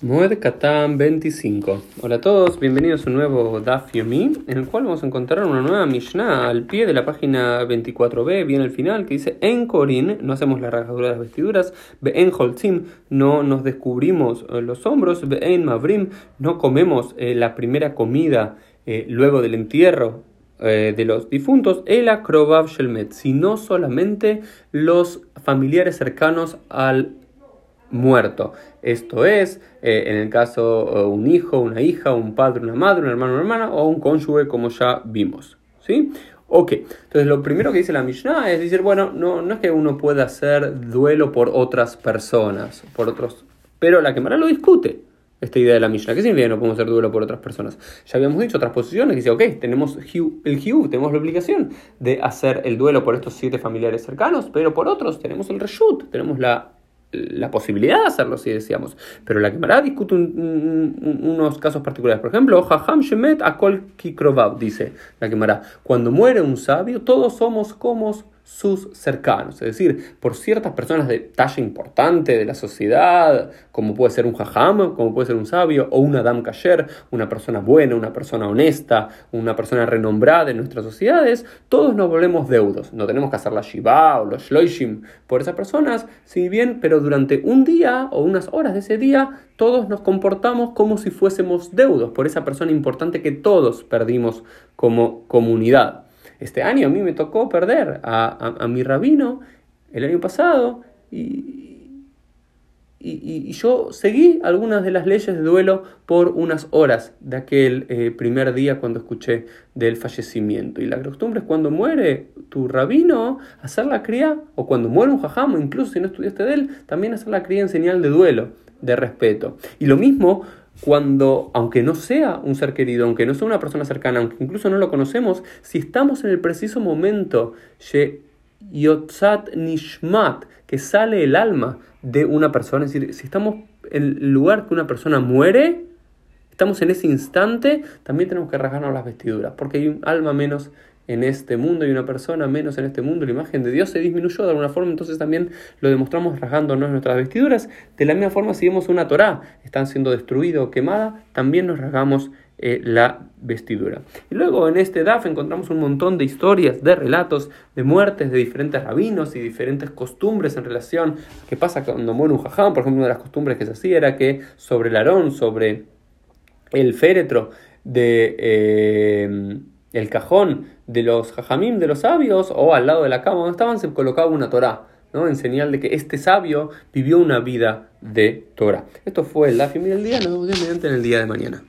Moed Katan 25. Hola a todos, bienvenidos a un nuevo Daf Yomi, en el cual vamos a encontrar una nueva Mishnah al pie de la página 24b, bien al final, que dice: En Corin no hacemos la rasgadura de las vestiduras, en Holzim no nos descubrimos eh, los hombros, en Mavrim no comemos eh, la primera comida eh, luego del entierro de los difuntos, el Akrobav Shelmet, sino solamente los familiares cercanos al muerto. Esto es, eh, en el caso eh, un hijo, una hija, un padre, una madre, un hermano, una hermana o un cónyuge, como ya vimos. ¿Sí? Ok, entonces lo primero que dice la Mishnah es decir, bueno, no, no es que uno pueda hacer duelo por otras personas, por otros, pero la Gemara lo discute esta idea de la Mishnah. ¿Qué significa que no podemos hacer duelo por otras personas? Ya habíamos dicho otras posiciones que dice, ok, tenemos el Hiu, tenemos la obligación de hacer el duelo por estos siete familiares cercanos, pero por otros tenemos el Reshut, tenemos la la posibilidad de hacerlo si decíamos. Pero la Gemara discute unos casos particulares. Por ejemplo, Jajam Shemet Akol dice la Gemara. Cuando muere un sabio, todos somos como sus cercanos, es decir, por ciertas personas de talla importante de la sociedad, como puede ser un jajam, como puede ser un sabio, o un Adam Kasher, una persona buena, una persona honesta, una persona renombrada en nuestras sociedades, todos nos volvemos deudos. No tenemos que hacer la Shiva o los Shloishim por esas personas, si bien, pero durante un día o unas horas de ese día, todos nos comportamos como si fuésemos deudos por esa persona importante que todos perdimos como comunidad. Este año a mí me tocó perder a, mi rabino el año pasado y, y, yo seguí algunas de las leyes de duelo por unas horas de aquel eh, primer día cuando escuché del fallecimiento. Y la costumbre es cuando muere tu rabino, hacer la cría, o cuando muere un jajamo, incluso si no estudiaste de él, también hacer la cría en señal de duelo, de respeto. Y lo mismo cuando, aunque no sea un ser querido, aunque no sea una persona cercana, aunque incluso no lo conocemos, si estamos en el preciso momento, Yotzat Nishmat, que sale el alma de una persona, es decir, si estamos en el lugar que una persona muere, estamos en ese instante, también tenemos que rasgarnos las vestiduras, porque hay un alma menos en este mundo y una persona menos en este mundo, la imagen de Dios se disminuyó de alguna forma, entonces también lo demostramos rasgándonos nuestras vestiduras. De la misma forma, si vemos una Torah, están siendo destruida o quemada, también nos rasgamos eh, la vestidura. Y luego en este DAF encontramos un montón de historias, de relatos, de muertes de diferentes rabinos y diferentes costumbres en relación a qué pasa cuando muere un jajam. Por ejemplo, una de las costumbres que se hacía era que sobre el arón, sobre el féretro de... Eh, el cajón de los jajamim, de los sabios, o al lado de la cama donde estaban, se colocaba una Torah, ¿no? en señal de que este sabio vivió una vida de Torah. Esto fue el Dafim del día, nos vemos en el día de mañana.